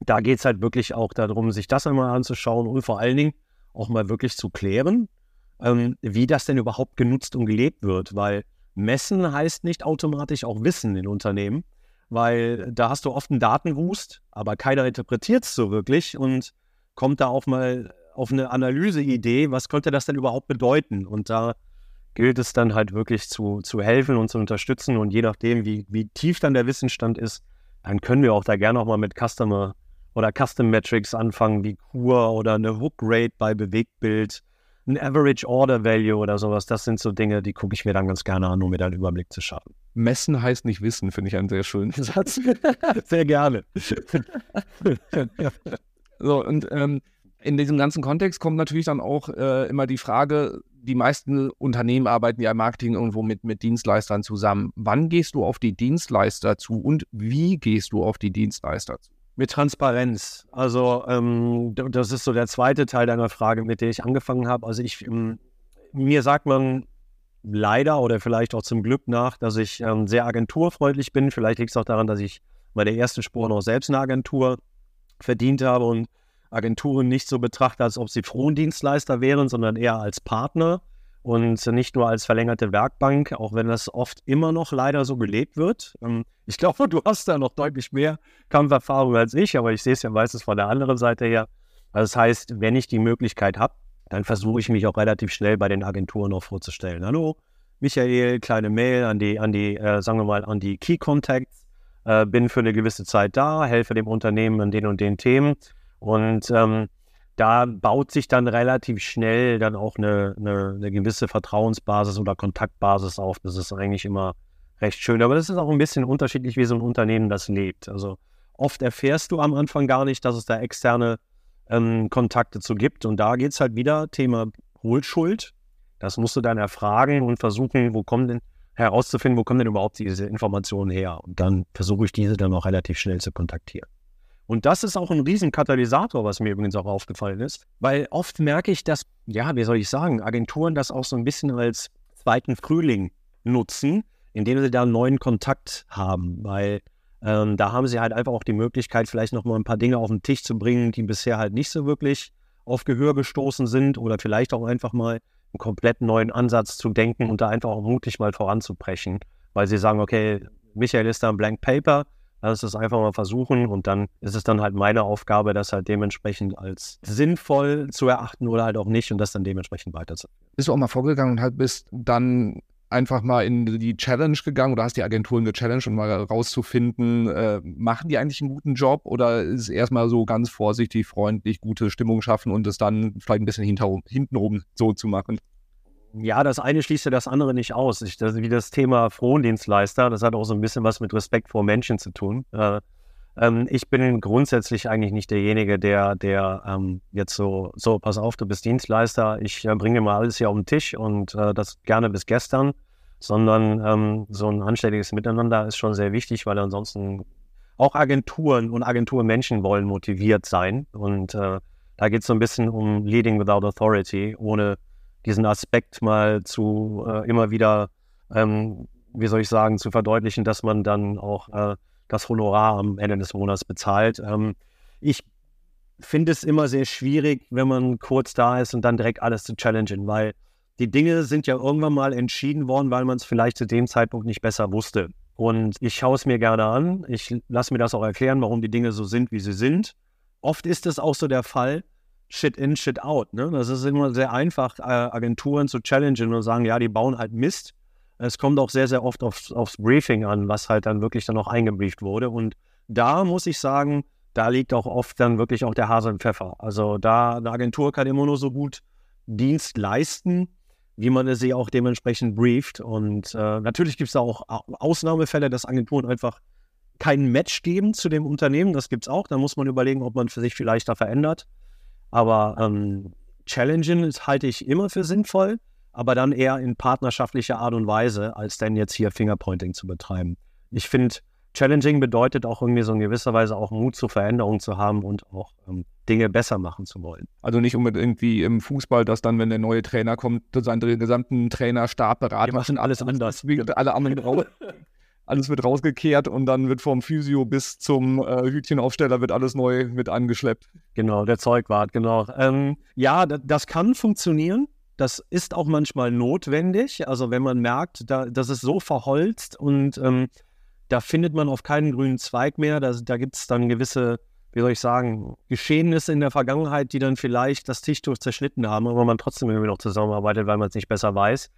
da geht es halt wirklich auch darum, sich das einmal anzuschauen und vor allen Dingen auch mal wirklich zu klären, ähm, wie das denn überhaupt genutzt und gelebt wird, weil messen heißt nicht automatisch auch Wissen in Unternehmen, weil da hast du oft einen Datenwust, aber keiner interpretiert es so wirklich und kommt da auch mal auf eine Analyseidee, was könnte das denn überhaupt bedeuten? Und da gilt es dann halt wirklich zu, zu helfen und zu unterstützen. Und je nachdem, wie, wie tief dann der Wissensstand ist, dann können wir auch da gerne auch mal mit Customer oder Custom Metrics anfangen wie Kur oder eine Hook Rate bei Bewegtbild, ein Average Order Value oder sowas. Das sind so Dinge, die gucke ich mir dann ganz gerne an, um mir dann einen Überblick zu schaffen. Messen heißt nicht wissen, finde ich einen sehr schönen Satz. sehr gerne. so, und ähm, in diesem ganzen Kontext kommt natürlich dann auch äh, immer die Frage, die meisten Unternehmen arbeiten ja im Marketing irgendwo mit, mit Dienstleistern zusammen. Wann gehst du auf die Dienstleister zu und wie gehst du auf die Dienstleister zu? Mit Transparenz. Also ähm, das ist so der zweite Teil deiner Frage, mit der ich angefangen habe. Also ich, ähm, mir sagt man leider oder vielleicht auch zum Glück nach, dass ich ähm, sehr agenturfreundlich bin. Vielleicht liegt es auch daran, dass ich bei der ersten Spur noch selbst eine Agentur verdient habe und Agenturen nicht so betrachte, als ob sie Frondienstleister wären, sondern eher als Partner und nicht nur als verlängerte Werkbank, auch wenn das oft immer noch leider so gelebt wird. Ähm, ich glaube, du hast da noch deutlich mehr Kampferfahrung als ich, aber ich sehe es ja meistens von der anderen Seite her. Das heißt, wenn ich die Möglichkeit habe, dann versuche ich mich auch relativ schnell bei den Agenturen auch vorzustellen. Hallo, Michael, kleine Mail an die, an die, äh, sagen wir mal, an die Key Contacts. Äh, bin für eine gewisse Zeit da, helfe dem Unternehmen an den und den Themen. Und ähm, da baut sich dann relativ schnell dann auch eine, eine, eine, gewisse Vertrauensbasis oder Kontaktbasis auf. Das ist eigentlich immer recht schön. Aber das ist auch ein bisschen unterschiedlich, wie so ein Unternehmen das lebt. Also Oft erfährst du am Anfang gar nicht, dass es da externe ähm, Kontakte zu gibt. Und da geht es halt wieder, Thema Hohlschuld. Das musst du dann erfragen und versuchen, wo kommen denn herauszufinden, wo kommen denn überhaupt diese Informationen her. Und dann versuche ich diese dann auch relativ schnell zu kontaktieren. Und das ist auch ein Riesenkatalysator, was mir übrigens auch aufgefallen ist, weil oft merke ich, dass, ja, wie soll ich sagen, Agenturen das auch so ein bisschen als zweiten Frühling nutzen, indem sie da einen neuen Kontakt haben, weil ähm, da haben sie halt einfach auch die Möglichkeit, vielleicht nochmal ein paar Dinge auf den Tisch zu bringen, die bisher halt nicht so wirklich auf Gehör gestoßen sind oder vielleicht auch einfach mal einen komplett neuen Ansatz zu denken und da einfach auch mutig mal voranzubrechen, weil sie sagen, okay, Michael ist da ein Blank Paper, Lass es einfach mal versuchen und dann ist es dann halt meine Aufgabe, das halt dementsprechend als sinnvoll zu erachten oder halt auch nicht und das dann dementsprechend weiterzuführen. Bist du auch mal vorgegangen und halt bist dann einfach mal in die Challenge gegangen oder hast die Agenturen gechallenged, um mal rauszufinden, äh, machen die eigentlich einen guten Job oder ist es erstmal so ganz vorsichtig, freundlich, gute Stimmung schaffen und es dann vielleicht ein bisschen hintenrum so zu machen? Ja, das eine schließt ja das andere nicht aus. Ich, das, wie das Thema Frondienstleister, das hat auch so ein bisschen was mit Respekt vor Menschen zu tun. Äh, ähm, ich bin grundsätzlich eigentlich nicht derjenige, der, der ähm, jetzt so, so, pass auf, du bist Dienstleister, ich äh, bringe mal alles hier auf den Tisch und äh, das gerne bis gestern, sondern ähm, so ein anständiges Miteinander ist schon sehr wichtig, weil ansonsten auch Agenturen und Agenturmenschen wollen motiviert sein und äh, da geht es so ein bisschen um Leading without Authority, ohne diesen Aspekt mal zu äh, immer wieder, ähm, wie soll ich sagen, zu verdeutlichen, dass man dann auch äh, das Honorar am Ende des Monats bezahlt. Ähm, ich finde es immer sehr schwierig, wenn man kurz da ist und dann direkt alles zu challengen, weil die Dinge sind ja irgendwann mal entschieden worden, weil man es vielleicht zu dem Zeitpunkt nicht besser wusste. Und ich schaue es mir gerne an. Ich lasse mir das auch erklären, warum die Dinge so sind, wie sie sind. Oft ist es auch so der Fall, Shit in, Shit out. Ne? Das ist immer sehr einfach, äh, Agenturen zu challengen und sagen, ja, die bauen halt Mist. Es kommt auch sehr, sehr oft aufs, aufs Briefing an, was halt dann wirklich dann auch eingebrieft wurde. Und da muss ich sagen, da liegt auch oft dann wirklich auch der Hase im Pfeffer. Also da eine Agentur kann immer nur so gut Dienst leisten, wie man sie auch dementsprechend brieft. Und äh, natürlich gibt es da auch Ausnahmefälle, dass Agenturen einfach kein Match geben zu dem Unternehmen. Das gibt es auch. Da muss man überlegen, ob man für sich vielleicht da verändert. Aber ähm, Challengen halte ich immer für sinnvoll, aber dann eher in partnerschaftlicher Art und Weise, als denn jetzt hier Fingerpointing zu betreiben. Ich finde, Challenging bedeutet auch irgendwie so in gewisser Weise auch Mut zur Veränderung zu haben und auch ähm, Dinge besser machen zu wollen. Also nicht unbedingt irgendwie im Fußball, dass dann, wenn der neue Trainer kommt, seinen gesamten Trainerstab beraten. Wir machen alles anders. Alle anderen alles wird rausgekehrt und dann wird vom Physio bis zum äh, Hütchenaufsteller wird alles neu mit angeschleppt. Genau, der Zeugwart, genau. Ähm, ja, das kann funktionieren. Das ist auch manchmal notwendig. Also wenn man merkt, da, das ist so verholzt und ähm, da findet man auf keinen grünen Zweig mehr. Da, da gibt es dann gewisse, wie soll ich sagen, Geschehnisse in der Vergangenheit, die dann vielleicht das Tischtuch zerschnitten haben, aber man trotzdem irgendwie noch zusammenarbeitet, weil man es nicht besser weiß.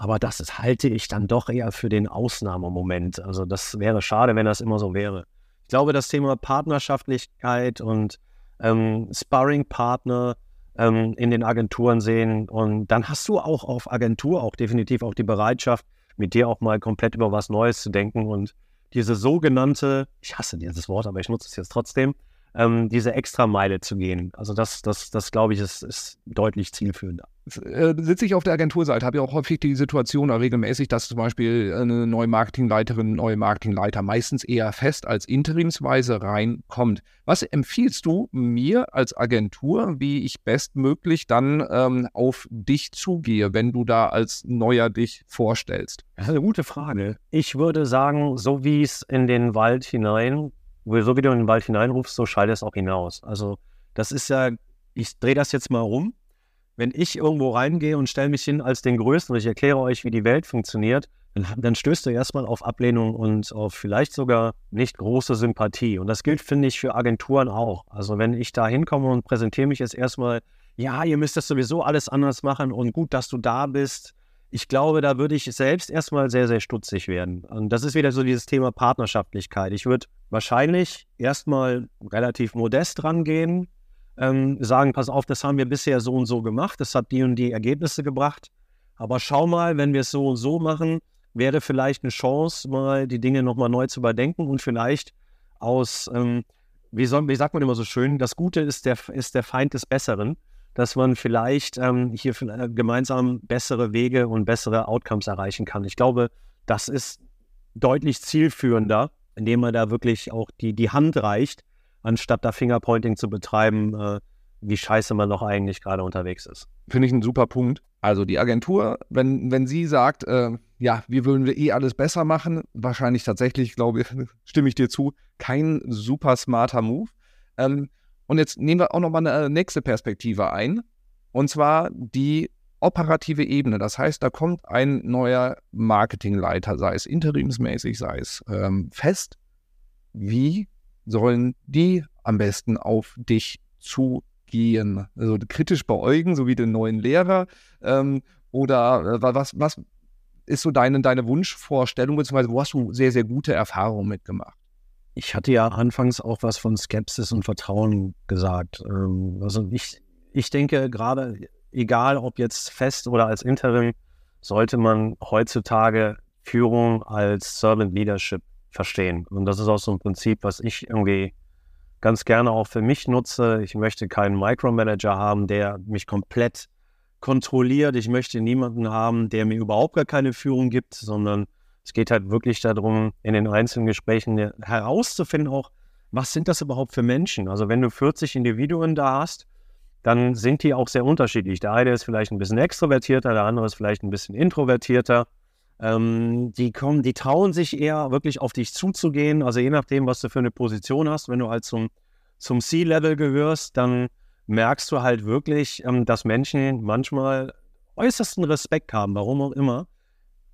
Aber das ist, halte ich dann doch eher für den Ausnahmemoment. Also das wäre schade, wenn das immer so wäre. Ich glaube, das Thema Partnerschaftlichkeit und ähm, Sparring-Partner ähm, in den Agenturen sehen. Und dann hast du auch auf Agentur auch definitiv auch die Bereitschaft, mit dir auch mal komplett über was Neues zu denken und diese sogenannte, ich hasse dieses Wort, aber ich nutze es jetzt trotzdem, ähm, diese Extrameile zu gehen. Also das, das, das glaube ich, ist, ist deutlich zielführender. Äh, sitze ich auf der Agenturseite, habe ich auch häufig die Situation oder regelmäßig, dass zum Beispiel eine neue Marketingleiterin, neue Marketingleiter meistens eher fest als interimsweise reinkommt. Was empfiehlst du mir als Agentur, wie ich bestmöglich dann ähm, auf dich zugehe, wenn du da als Neuer dich vorstellst? Das ist eine gute Frage. Ich würde sagen, so wie es in den Wald hinein so wie du in den Wald hineinrufst, so schallt es auch hinaus. Also das ist ja, ich drehe das jetzt mal rum. Wenn ich irgendwo reingehe und stelle mich hin als den Größten und ich erkläre euch, wie die Welt funktioniert, dann, dann stößt du erstmal auf Ablehnung und auf vielleicht sogar nicht große Sympathie. Und das gilt, finde ich, für Agenturen auch. Also wenn ich da hinkomme und präsentiere mich jetzt erstmal, ja, ihr müsst das sowieso alles anders machen und gut, dass du da bist ich glaube, da würde ich selbst erstmal sehr, sehr stutzig werden. Und das ist wieder so dieses Thema Partnerschaftlichkeit. Ich würde wahrscheinlich erstmal relativ modest rangehen, ähm, sagen, pass auf, das haben wir bisher so und so gemacht, das hat die und die Ergebnisse gebracht. Aber schau mal, wenn wir es so und so machen, wäre vielleicht eine Chance, mal die Dinge nochmal neu zu überdenken und vielleicht aus, ähm, wie, soll, wie sagt man immer so schön, das Gute ist der, ist der Feind des Besseren, dass man vielleicht ähm, hier äh, gemeinsam bessere Wege und bessere Outcomes erreichen kann. Ich glaube, das ist deutlich zielführender, indem man da wirklich auch die, die Hand reicht, anstatt da Fingerpointing zu betreiben, äh, wie scheiße man doch eigentlich gerade unterwegs ist. Finde ich einen super Punkt. Also die Agentur, wenn, wenn sie sagt, äh, ja, wir würden wir eh alles besser machen, wahrscheinlich tatsächlich, glaube ich, stimme ich dir zu, kein super smarter Move. Ähm, und jetzt nehmen wir auch nochmal eine äh, nächste Perspektive ein. Und zwar die operative Ebene. Das heißt, da kommt ein neuer Marketingleiter, sei es interimsmäßig, sei es ähm, fest. Wie sollen die am besten auf dich zugehen? Also kritisch beäugen, so wie den neuen Lehrer. Ähm, oder äh, was, was ist so deine, deine Wunschvorstellung, beziehungsweise wo hast du sehr, sehr gute Erfahrungen mitgemacht? Ich hatte ja anfangs auch was von Skepsis und Vertrauen gesagt. Ähm, also ich, ich denke gerade, egal ob jetzt fest oder als Interim, sollte man heutzutage Führung als Servant Leadership verstehen. Und das ist auch so ein Prinzip, was ich irgendwie ganz gerne auch für mich nutze. Ich möchte keinen Micromanager haben, der mich komplett kontrolliert. Ich möchte niemanden haben, der mir überhaupt gar keine Führung gibt, sondern es geht halt wirklich darum, in den einzelnen Gesprächen herauszufinden, auch, was sind das überhaupt für Menschen? Also wenn du 40 Individuen da hast, dann sind die auch sehr unterschiedlich. Der eine ist vielleicht ein bisschen extrovertierter, der andere ist vielleicht ein bisschen introvertierter. Ähm, die kommen, die trauen sich eher wirklich auf dich zuzugehen. Also je nachdem, was du für eine Position hast, wenn du halt zum, zum C-Level gehörst, dann merkst du halt wirklich, ähm, dass Menschen manchmal äußersten Respekt haben, warum auch immer,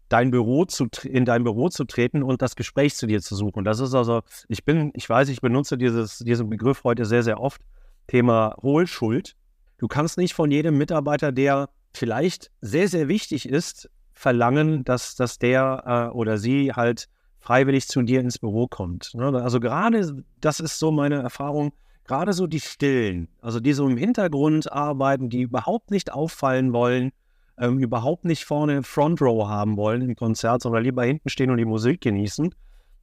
dein Büro zu, in dein Büro zu treten und das Gespräch zu dir zu suchen. Das ist also, ich bin, ich weiß, ich benutze dieses, diesen Begriff heute sehr, sehr oft, Thema Hohlschuld. Du kannst nicht von jedem Mitarbeiter, der vielleicht sehr, sehr wichtig ist, verlangen, dass, dass der äh, oder sie halt freiwillig zu dir ins Büro kommt. Ne? Also gerade, das ist so meine Erfahrung, gerade so die Stillen, also die so im Hintergrund arbeiten, die überhaupt nicht auffallen wollen, ähm, überhaupt nicht vorne Front Row haben wollen im Konzert, sondern lieber hinten stehen und die Musik genießen,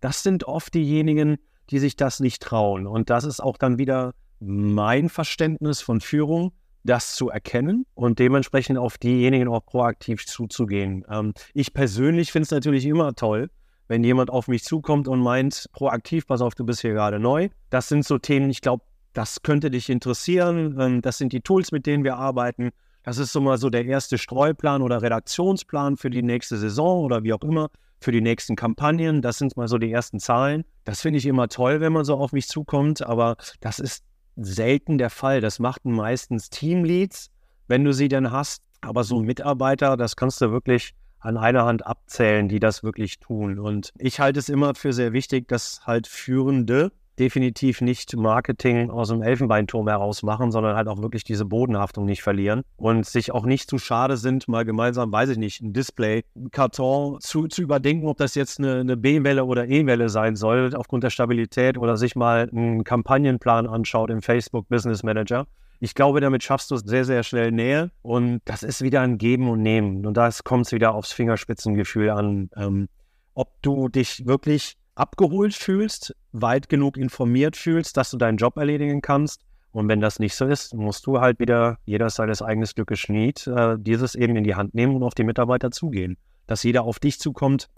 das sind oft diejenigen, die sich das nicht trauen. Und das ist auch dann wieder mein Verständnis von Führung, das zu erkennen und dementsprechend auf diejenigen auch proaktiv zuzugehen. Ähm, ich persönlich finde es natürlich immer toll, wenn jemand auf mich zukommt und meint, proaktiv, pass auf, du bist hier gerade neu. Das sind so Themen, ich glaube, das könnte dich interessieren. Ähm, das sind die Tools, mit denen wir arbeiten. Das ist so mal so der erste Streuplan oder Redaktionsplan für die nächste Saison oder wie auch immer, für die nächsten Kampagnen. Das sind mal so die ersten Zahlen. Das finde ich immer toll, wenn man so auf mich zukommt, aber das ist selten der Fall. Das machten meistens Teamleads, wenn du sie dann hast. Aber so Mitarbeiter, das kannst du wirklich an einer Hand abzählen, die das wirklich tun. Und ich halte es immer für sehr wichtig, dass halt Führende definitiv nicht Marketing aus dem Elfenbeinturm heraus machen, sondern halt auch wirklich diese Bodenhaftung nicht verlieren und sich auch nicht zu schade sind, mal gemeinsam, weiß ich nicht, ein Display, ein Karton zu, zu überdenken, ob das jetzt eine, eine B-Welle oder E-Welle sein soll, aufgrund der Stabilität oder sich mal einen Kampagnenplan anschaut im Facebook Business Manager. Ich glaube, damit schaffst du sehr, sehr schnell Nähe und das ist wieder ein Geben und Nehmen. Und da kommt es wieder aufs Fingerspitzengefühl an, ähm, ob du dich wirklich abgeholt fühlst, weit genug informiert fühlst, dass du deinen Job erledigen kannst. Und wenn das nicht so ist, musst du halt wieder, jeder seines eigenes Glückes Schmied, äh, dieses eben in die Hand nehmen und auf die Mitarbeiter zugehen. Dass jeder auf dich zukommt,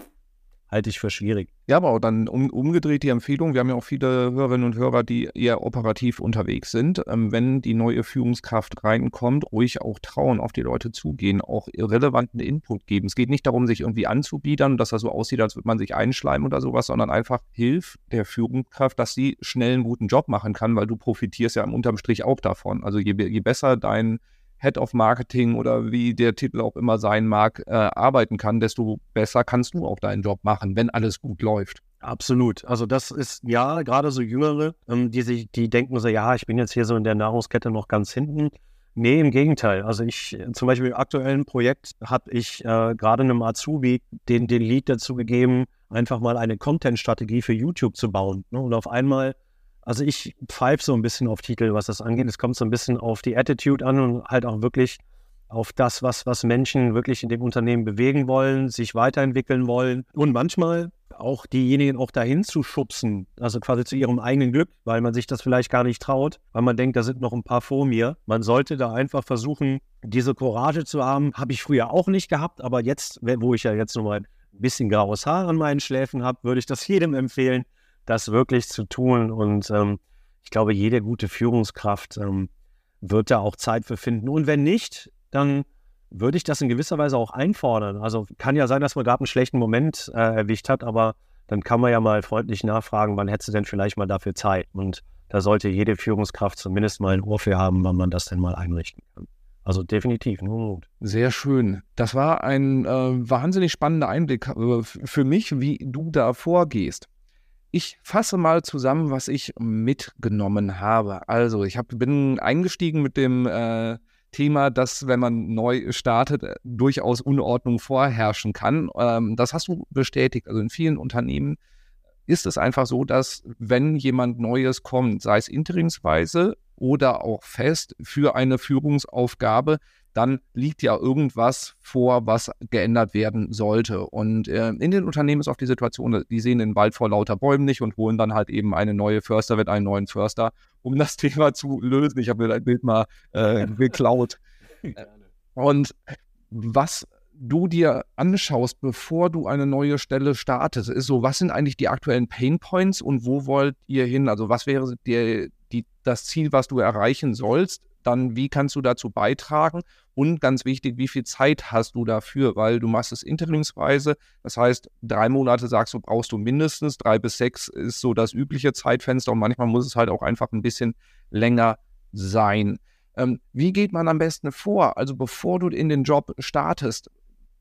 halte ich für schwierig. Ja, aber dann um, umgedreht die Empfehlung, wir haben ja auch viele Hörerinnen und Hörer, die eher operativ unterwegs sind. Ähm, wenn die neue Führungskraft reinkommt, ruhig auch trauen, auf die Leute zugehen, auch relevanten Input geben. Es geht nicht darum, sich irgendwie anzubiedern, dass das so aussieht, als würde man sich einschleimen oder sowas, sondern einfach hilf der Führungskraft, dass sie schnell einen guten Job machen kann, weil du profitierst ja im unterm Strich auch davon. Also je, je besser dein Head of Marketing oder wie der Titel auch immer sein mag, äh, arbeiten kann, desto besser kannst du auch deinen Job machen, wenn alles gut läuft. Absolut. Also das ist ja gerade so Jüngere, ähm, die sich, die denken so, ja, ich bin jetzt hier so in der Nahrungskette noch ganz hinten. Nee, im Gegenteil. Also ich, zum Beispiel im aktuellen Projekt habe ich äh, gerade einem Azubi den, den Lead dazu gegeben, einfach mal eine Content-Strategie für YouTube zu bauen. Ne? Und auf einmal also ich pfeife so ein bisschen auf Titel, was das angeht. Es kommt so ein bisschen auf die Attitude an und halt auch wirklich auf das, was, was Menschen wirklich in dem Unternehmen bewegen wollen, sich weiterentwickeln wollen. Und manchmal auch diejenigen auch dahin zu schubsen, also quasi zu ihrem eigenen Glück, weil man sich das vielleicht gar nicht traut, weil man denkt, da sind noch ein paar vor mir. Man sollte da einfach versuchen, diese Courage zu haben. Habe ich früher auch nicht gehabt, aber jetzt, wo ich ja jetzt nochmal ein bisschen graues Haar an meinen Schläfen habe, würde ich das jedem empfehlen, das wirklich zu tun. Und ähm, ich glaube, jede gute Führungskraft ähm, wird da auch Zeit für finden. Und wenn nicht, dann würde ich das in gewisser Weise auch einfordern. Also kann ja sein, dass man gerade einen schlechten Moment äh, erwischt hat, aber dann kann man ja mal freundlich nachfragen, wann hättest du denn vielleicht mal dafür Zeit? Und da sollte jede Führungskraft zumindest mal ein Ohr für haben, wann man das denn mal einrichten kann. Also definitiv, nur Mut. Sehr schön. Das war ein äh, wahnsinnig spannender Einblick äh, für mich, wie du da vorgehst. Ich fasse mal zusammen, was ich mitgenommen habe. Also, ich hab, bin eingestiegen mit dem äh, Thema, dass, wenn man neu startet, äh, durchaus Unordnung vorherrschen kann. Ähm, das hast du bestätigt. Also in vielen Unternehmen ist es einfach so, dass wenn jemand Neues kommt, sei es interimsweise oder auch fest für eine Führungsaufgabe, dann liegt ja irgendwas vor, was geändert werden sollte. Und äh, in den Unternehmen ist auch die Situation, die sehen den Wald vor lauter Bäumen nicht und holen dann halt eben eine neue Förster, wird einen neuen Förster, um das Thema zu lösen. Ich habe mir dein Bild mal äh, geklaut. Und was du dir anschaust, bevor du eine neue Stelle startest, ist so, was sind eigentlich die aktuellen Pain Points und wo wollt ihr hin? Also was wäre dir die, das Ziel, was du erreichen sollst? Dann wie kannst du dazu beitragen? Und ganz wichtig, wie viel Zeit hast du dafür? Weil du machst es interimsweise. Das heißt, drei Monate sagst du, brauchst du mindestens. Drei bis sechs ist so das übliche Zeitfenster. Und manchmal muss es halt auch einfach ein bisschen länger sein. Ähm, wie geht man am besten vor? Also bevor du in den Job startest,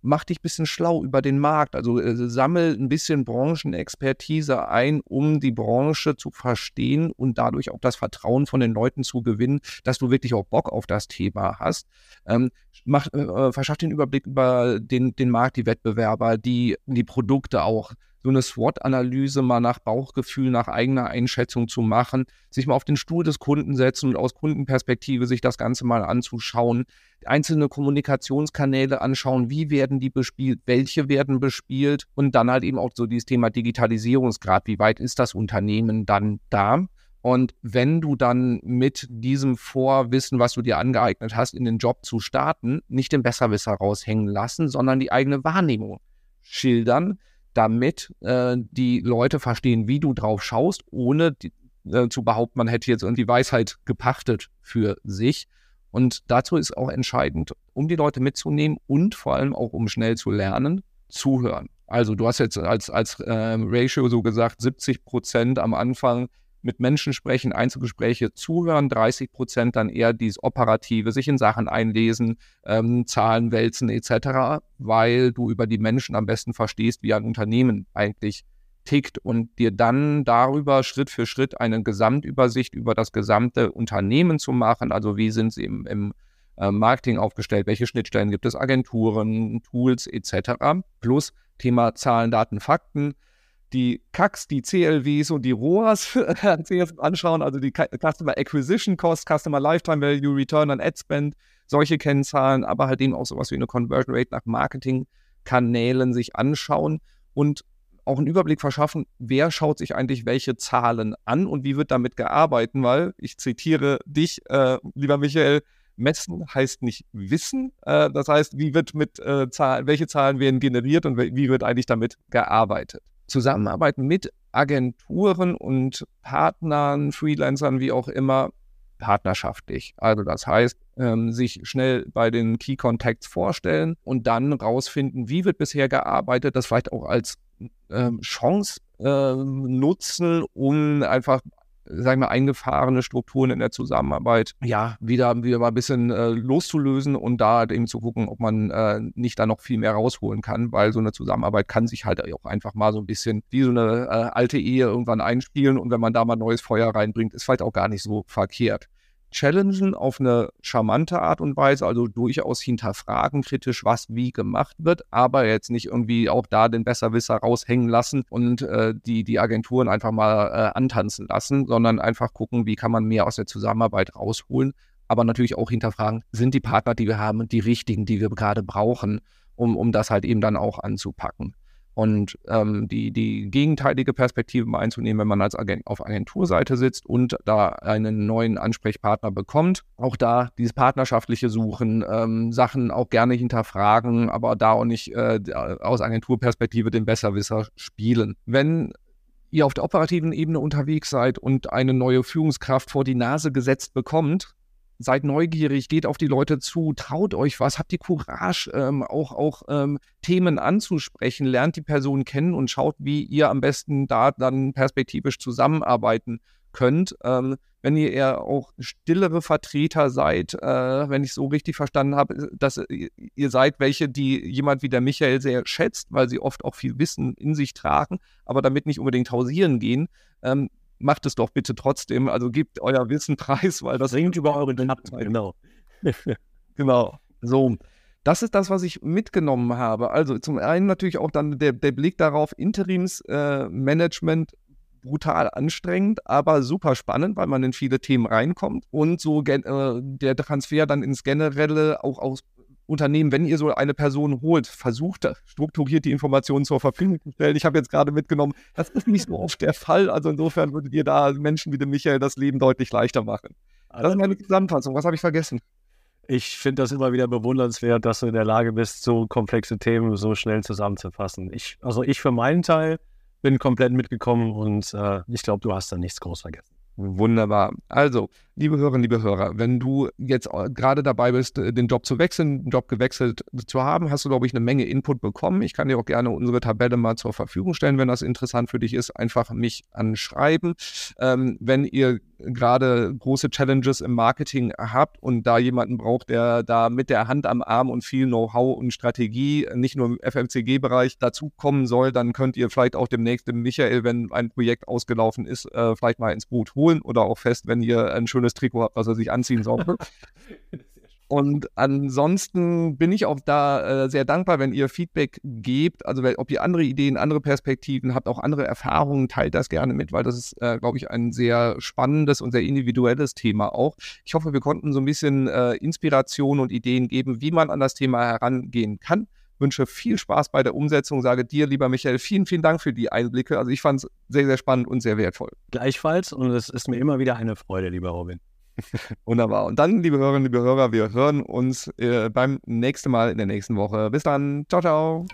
mach dich ein bisschen schlau über den Markt. Also äh, sammel ein bisschen Branchenexpertise ein, um die Branche zu verstehen und dadurch auch das Vertrauen von den Leuten zu gewinnen, dass du wirklich auch Bock auf das Thema hast. Ähm, mach, äh, äh verschaff den Überblick über den, den Markt, die Wettbewerber, die, die Produkte auch so eine SWOT-Analyse mal nach Bauchgefühl, nach eigener Einschätzung zu machen, sich mal auf den Stuhl des Kunden setzen und aus Kundenperspektive sich das Ganze mal anzuschauen, einzelne Kommunikationskanäle anschauen, wie werden die bespielt, welche werden bespielt und dann halt eben auch so dieses Thema Digitalisierungsgrad, wie weit ist das Unternehmen dann da? Und wenn du dann mit diesem Vorwissen, was du dir angeeignet hast, in den Job zu starten, nicht den Besserwisser raushängen lassen, sondern die eigene Wahrnehmung schildern, damit äh, die Leute verstehen, wie du drauf schaust, ohne die, äh, zu behaupten, man hätte jetzt irgendwie Weisheit gepachtet für sich. Und dazu ist auch entscheidend, um die Leute mitzunehmen und vor allem auch um schnell zu lernen, zuhören. Also du hast jetzt als, als äh, Ratio so gesagt, 70 Prozent am Anfang mit Menschen sprechen, Einzelgespräche zuhören, 30 Prozent dann eher dieses Operative, sich in Sachen einlesen, ähm, Zahlen wälzen etc., weil du über die Menschen am besten verstehst, wie ein Unternehmen eigentlich tickt und dir dann darüber Schritt für Schritt eine Gesamtübersicht über das gesamte Unternehmen zu machen, also wie sind sie im, im äh, Marketing aufgestellt, welche Schnittstellen gibt es, Agenturen, Tools etc. Plus Thema Zahlen, Daten, Fakten die CACs, die CLWs und die ROAS anschauen, also die Customer Acquisition Cost, Customer Lifetime Value, Return on Ad Spend, solche Kennzahlen, aber halt eben auch sowas wie eine Conversion Rate nach Marketingkanälen sich anschauen und auch einen Überblick verschaffen, wer schaut sich eigentlich welche Zahlen an und wie wird damit gearbeitet, weil ich zitiere dich, äh, lieber Michael, Messen heißt nicht Wissen. Äh, das heißt, wie wird mit äh, Zahlen, welche Zahlen werden generiert und wie wird eigentlich damit gearbeitet? Zusammenarbeit mit Agenturen und Partnern, Freelancern, wie auch immer, partnerschaftlich. Also das heißt, ähm, sich schnell bei den Key Contacts vorstellen und dann rausfinden, wie wird bisher gearbeitet, das vielleicht auch als ähm, Chance äh, nutzen, um einfach sagen wir, eingefahrene Strukturen in der Zusammenarbeit, ja, wieder, wieder mal ein bisschen äh, loszulösen und da eben zu gucken, ob man äh, nicht da noch viel mehr rausholen kann, weil so eine Zusammenarbeit kann sich halt auch einfach mal so ein bisschen wie so eine äh, alte Ehe irgendwann einspielen und wenn man da mal neues Feuer reinbringt, ist vielleicht auch gar nicht so verkehrt challengen auf eine charmante Art und Weise, also durchaus hinterfragen kritisch, was wie gemacht wird, aber jetzt nicht irgendwie auch da den Besserwisser raushängen lassen und äh, die, die Agenturen einfach mal äh, antanzen lassen, sondern einfach gucken, wie kann man mehr aus der Zusammenarbeit rausholen, aber natürlich auch hinterfragen, sind die Partner, die wir haben, die richtigen, die wir gerade brauchen, um, um das halt eben dann auch anzupacken. Und ähm, die, die gegenteilige Perspektive einzunehmen, wenn man als Agent auf Agenturseite sitzt und da einen neuen Ansprechpartner bekommt. Auch da dieses partnerschaftliche Suchen, ähm, Sachen auch gerne hinterfragen, aber da auch nicht äh, aus Agenturperspektive den Besserwisser spielen. Wenn ihr auf der operativen Ebene unterwegs seid und eine neue Führungskraft vor die Nase gesetzt bekommt, seid neugierig, geht auf die Leute zu, traut euch was, habt die Courage, ähm, auch, auch ähm, Themen anzusprechen, lernt die Person kennen und schaut, wie ihr am besten da dann perspektivisch zusammenarbeiten könnt. Ähm, wenn ihr eher auch stillere Vertreter seid, äh, wenn ich so richtig verstanden habe, dass ihr seid welche, die jemand wie der Michael sehr schätzt, weil sie oft auch viel Wissen in sich tragen, aber damit nicht unbedingt hausieren gehen, ähm, macht es doch bitte trotzdem. Also gebt euer Wissen preis, weil das ringt über eure Knappen. Genau. genau. So. Das ist das, was ich mitgenommen habe. Also zum einen natürlich auch dann der, der Blick darauf, Interimsmanagement äh, brutal anstrengend, aber super spannend, weil man in viele Themen reinkommt und so äh, der Transfer dann ins Generelle auch aus Unternehmen, wenn ihr so eine Person holt, versucht strukturiert die Informationen zur Verfügung zu stellen. Ich habe jetzt gerade mitgenommen, das ist nicht so oft der Fall. Also insofern würdet ihr da Menschen wie dem Michael das Leben deutlich leichter machen. Das ist meine Zusammenfassung. Was habe ich vergessen? Ich finde das immer wieder bewundernswert, dass du in der Lage bist, so komplexe Themen so schnell zusammenzufassen. Ich, also ich für meinen Teil bin komplett mitgekommen und äh, ich glaube, du hast da nichts groß vergessen. Wunderbar. Also, liebe Hörerinnen, liebe Hörer, wenn du jetzt gerade dabei bist, äh, den Job zu wechseln, den Job gewechselt zu haben, hast du, glaube ich, eine Menge Input bekommen. Ich kann dir auch gerne unsere Tabelle mal zur Verfügung stellen, wenn das interessant für dich ist. Einfach mich anschreiben. Ähm, wenn ihr gerade große Challenges im Marketing habt und da jemanden braucht, der da mit der Hand am Arm und viel Know-how und Strategie, nicht nur im FMCG-Bereich, dazukommen soll, dann könnt ihr vielleicht auch demnächst dem Michael, wenn ein Projekt ausgelaufen ist, äh, vielleicht mal ins Boot holen oder auch fest, wenn ihr ein schönes Trikot habt, was er sich anziehen soll. Und ansonsten bin ich auch da äh, sehr dankbar, wenn ihr Feedback gebt. Also ob ihr andere Ideen, andere Perspektiven habt, auch andere Erfahrungen, teilt das gerne mit, weil das ist, äh, glaube ich, ein sehr spannendes und sehr individuelles Thema auch. Ich hoffe, wir konnten so ein bisschen äh, Inspiration und Ideen geben, wie man an das Thema herangehen kann. Wünsche viel Spaß bei der Umsetzung. Sage dir, lieber Michael, vielen, vielen Dank für die Einblicke. Also ich fand es sehr, sehr spannend und sehr wertvoll. Gleichfalls und es ist mir immer wieder eine Freude, lieber Robin. Wunderbar. Und dann, liebe Hörerinnen, liebe Hörer, wir hören uns äh, beim nächsten Mal in der nächsten Woche. Bis dann. Ciao, ciao.